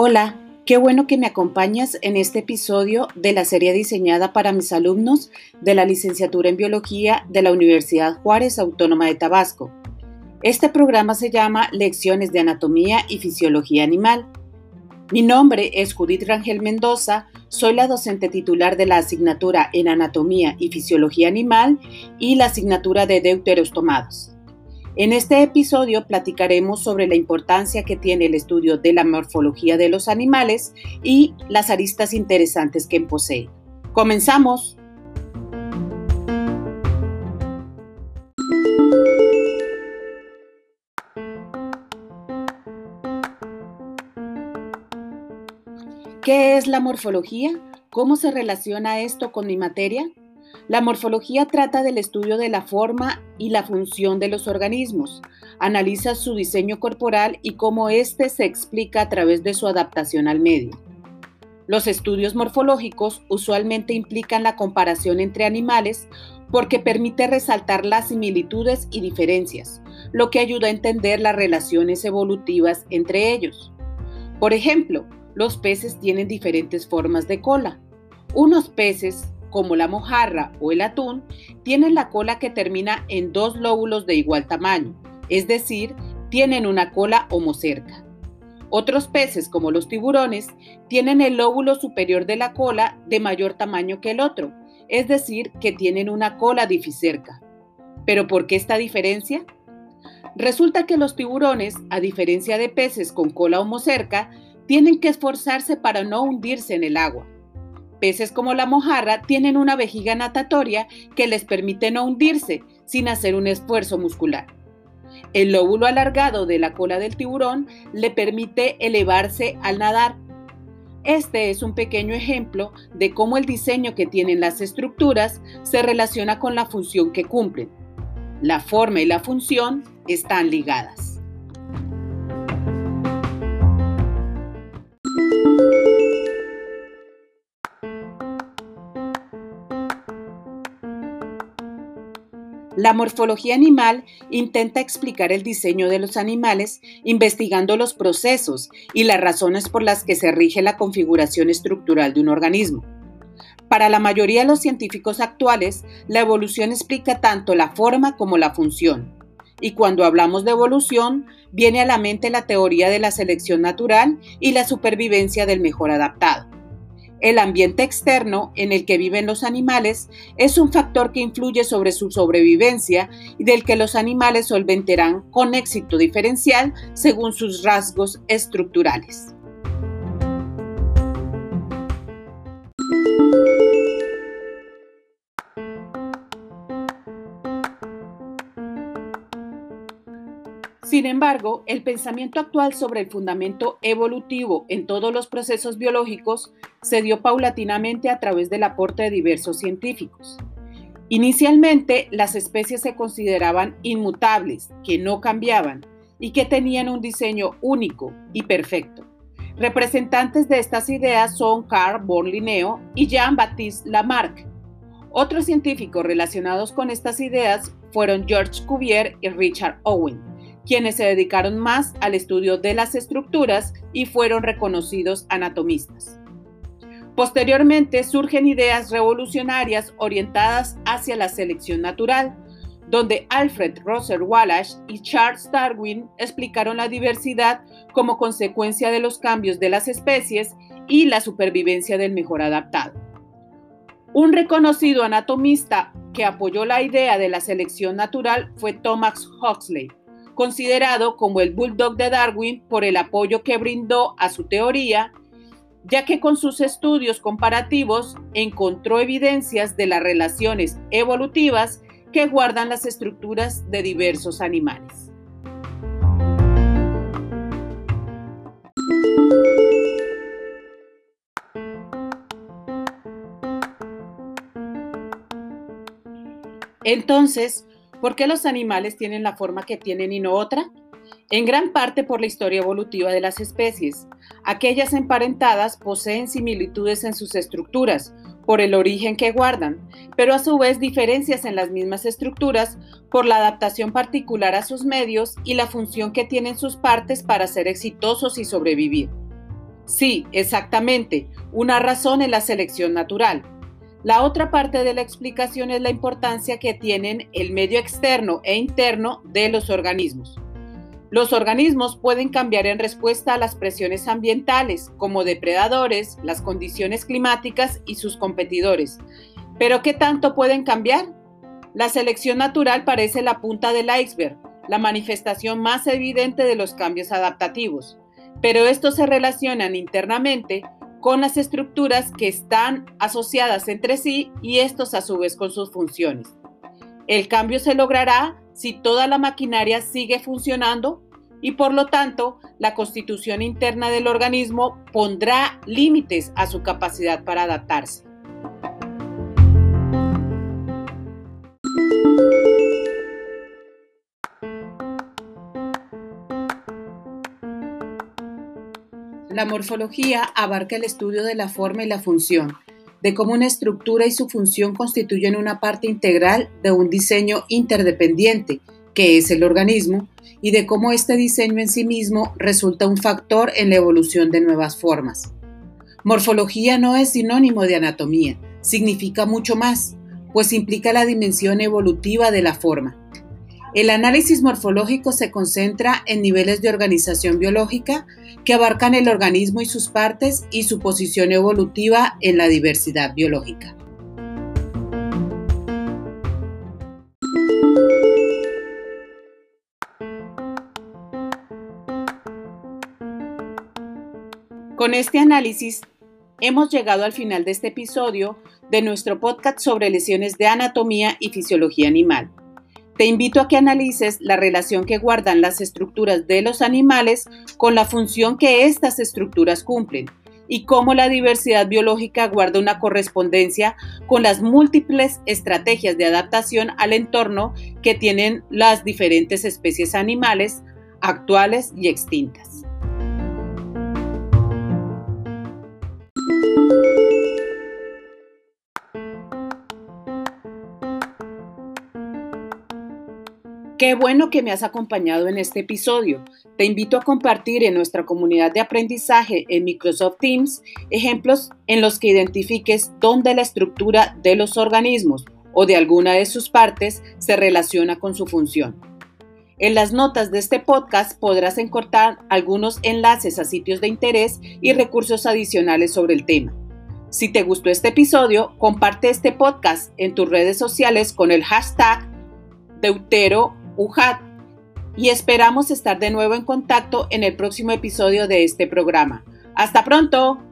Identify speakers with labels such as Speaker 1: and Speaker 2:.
Speaker 1: Hola, qué bueno que me acompañas en este episodio de la serie diseñada para mis alumnos de la licenciatura en biología de la Universidad Juárez Autónoma de Tabasco. Este programa se llama Lecciones de Anatomía y Fisiología Animal. Mi nombre es Judith Rangel Mendoza, soy la docente titular de la asignatura en Anatomía y Fisiología Animal y la asignatura de Deuterostomados. En este episodio platicaremos sobre la importancia que tiene el estudio de la morfología de los animales y las aristas interesantes que posee. ¡Comenzamos! ¿Qué es la morfología? ¿Cómo se relaciona esto con mi materia? La morfología trata del estudio de la forma y la función de los organismos, analiza su diseño corporal y cómo éste se explica a través de su adaptación al medio. Los estudios morfológicos usualmente implican la comparación entre animales porque permite resaltar las similitudes y diferencias, lo que ayuda a entender las relaciones evolutivas entre ellos. Por ejemplo, los peces tienen diferentes formas de cola. Unos peces como la mojarra o el atún, tienen la cola que termina en dos lóbulos de igual tamaño, es decir, tienen una cola homocerca. Otros peces, como los tiburones, tienen el lóbulo superior de la cola de mayor tamaño que el otro, es decir, que tienen una cola dificerca. ¿Pero por qué esta diferencia? Resulta que los tiburones, a diferencia de peces con cola homocerca, tienen que esforzarse para no hundirse en el agua. Peces como la mojarra tienen una vejiga natatoria que les permite no hundirse sin hacer un esfuerzo muscular. El lóbulo alargado de la cola del tiburón le permite elevarse al nadar. Este es un pequeño ejemplo de cómo el diseño que tienen las estructuras se relaciona con la función que cumplen. La forma y la función están ligadas. La morfología animal intenta explicar el diseño de los animales investigando los procesos y las razones por las que se rige la configuración estructural de un organismo. Para la mayoría de los científicos actuales, la evolución explica tanto la forma como la función. Y cuando hablamos de evolución, viene a la mente la teoría de la selección natural y la supervivencia del mejor adaptado. El ambiente externo en el que viven los animales es un factor que influye sobre su sobrevivencia y del que los animales solventarán con éxito diferencial según sus rasgos estructurales. Sin embargo, el pensamiento actual sobre el fundamento evolutivo en todos los procesos biológicos se dio paulatinamente a través del aporte de diversos científicos. Inicialmente, las especies se consideraban inmutables, que no cambiaban y que tenían un diseño único y perfecto. Representantes de estas ideas son Carl von Linneo y Jean-Baptiste Lamarck. Otros científicos relacionados con estas ideas fueron George Cuvier y Richard Owen quienes se dedicaron más al estudio de las estructuras y fueron reconocidos anatomistas. Posteriormente surgen ideas revolucionarias orientadas hacia la selección natural, donde Alfred Russel Wallace y Charles Darwin explicaron la diversidad como consecuencia de los cambios de las especies y la supervivencia del mejor adaptado. Un reconocido anatomista que apoyó la idea de la selección natural fue Thomas Huxley, considerado como el bulldog de Darwin por el apoyo que brindó a su teoría, ya que con sus estudios comparativos encontró evidencias de las relaciones evolutivas que guardan las estructuras de diversos animales. Entonces, ¿Por qué los animales tienen la forma que tienen y no otra? En gran parte por la historia evolutiva de las especies. Aquellas emparentadas poseen similitudes en sus estructuras, por el origen que guardan, pero a su vez diferencias en las mismas estructuras por la adaptación particular a sus medios y la función que tienen sus partes para ser exitosos y sobrevivir. Sí, exactamente. Una razón es la selección natural. La otra parte de la explicación es la importancia que tienen el medio externo e interno de los organismos. Los organismos pueden cambiar en respuesta a las presiones ambientales, como depredadores, las condiciones climáticas y sus competidores. ¿Pero qué tanto pueden cambiar? La selección natural parece la punta del iceberg, la manifestación más evidente de los cambios adaptativos pero estos se relacionan internamente con las estructuras que están asociadas entre sí y estos a su vez con sus funciones. El cambio se logrará si toda la maquinaria sigue funcionando y por lo tanto la constitución interna del organismo pondrá límites a su capacidad para adaptarse. La morfología abarca el estudio de la forma y la función, de cómo una estructura y su función constituyen una parte integral de un diseño interdependiente, que es el organismo, y de cómo este diseño en sí mismo resulta un factor en la evolución de nuevas formas. Morfología no es sinónimo de anatomía, significa mucho más, pues implica la dimensión evolutiva de la forma. El análisis morfológico se concentra en niveles de organización biológica que abarcan el organismo y sus partes y su posición evolutiva en la diversidad biológica. Con este análisis hemos llegado al final de este episodio de nuestro podcast sobre lesiones de anatomía y fisiología animal. Te invito a que analices la relación que guardan las estructuras de los animales con la función que estas estructuras cumplen y cómo la diversidad biológica guarda una correspondencia con las múltiples estrategias de adaptación al entorno que tienen las diferentes especies animales actuales y extintas. Qué bueno que me has acompañado en este episodio. Te invito a compartir en nuestra comunidad de aprendizaje en Microsoft Teams ejemplos en los que identifiques dónde la estructura de los organismos o de alguna de sus partes se relaciona con su función. En las notas de este podcast podrás encontrar algunos enlaces a sitios de interés y recursos adicionales sobre el tema. Si te gustó este episodio, comparte este podcast en tus redes sociales con el hashtag Deutero UJAT y esperamos estar de nuevo en contacto en el próximo episodio de este programa. Hasta pronto.